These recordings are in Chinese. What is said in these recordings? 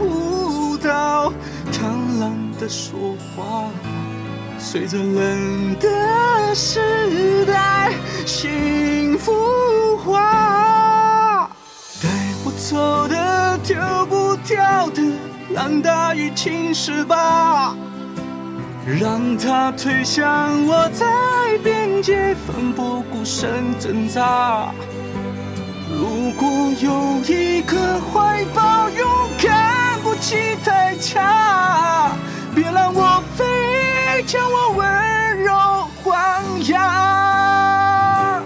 舞蹈，贪婪的说话，随着冷的时代，幸福化。带不走的，丢不掉的，让大雨侵蚀吧，让它推向我，在边界奋不顾身挣扎。如果有一个怀抱，勇敢不起代价，别让我飞，将我温柔豢养。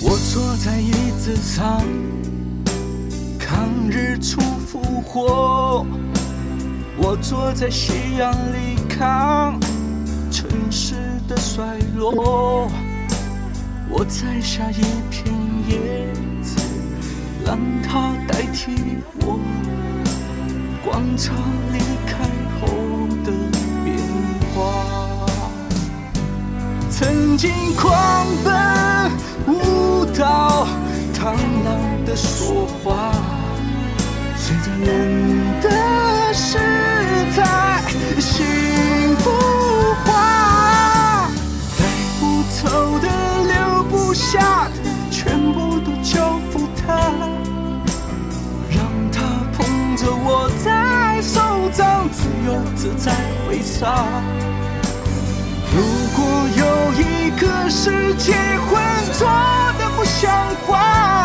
我坐在椅子上，看日出复活。我坐在夕阳里看城市的衰落，我摘下一片叶子，让它代替我，观察离开后的变化。曾经狂奔舞蹈，贪婪的说话，随着人的时掌，自由自在挥洒。如果有一个世界浑浊的不像话，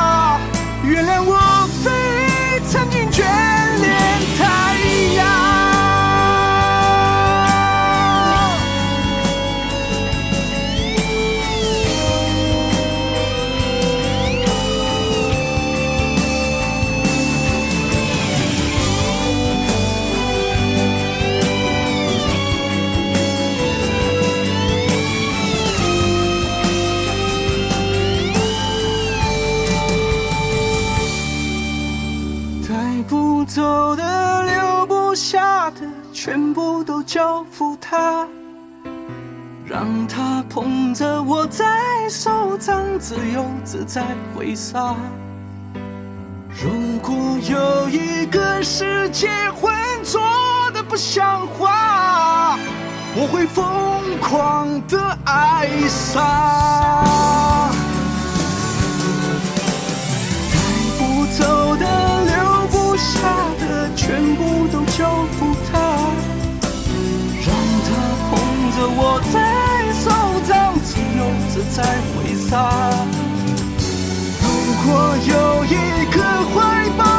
留不下的，全部都交付他，让他捧着我在手掌，自由自在挥洒。如果有一个世界浑浊的不像话，我会疯狂的爱上。在挥洒。如果有一个怀抱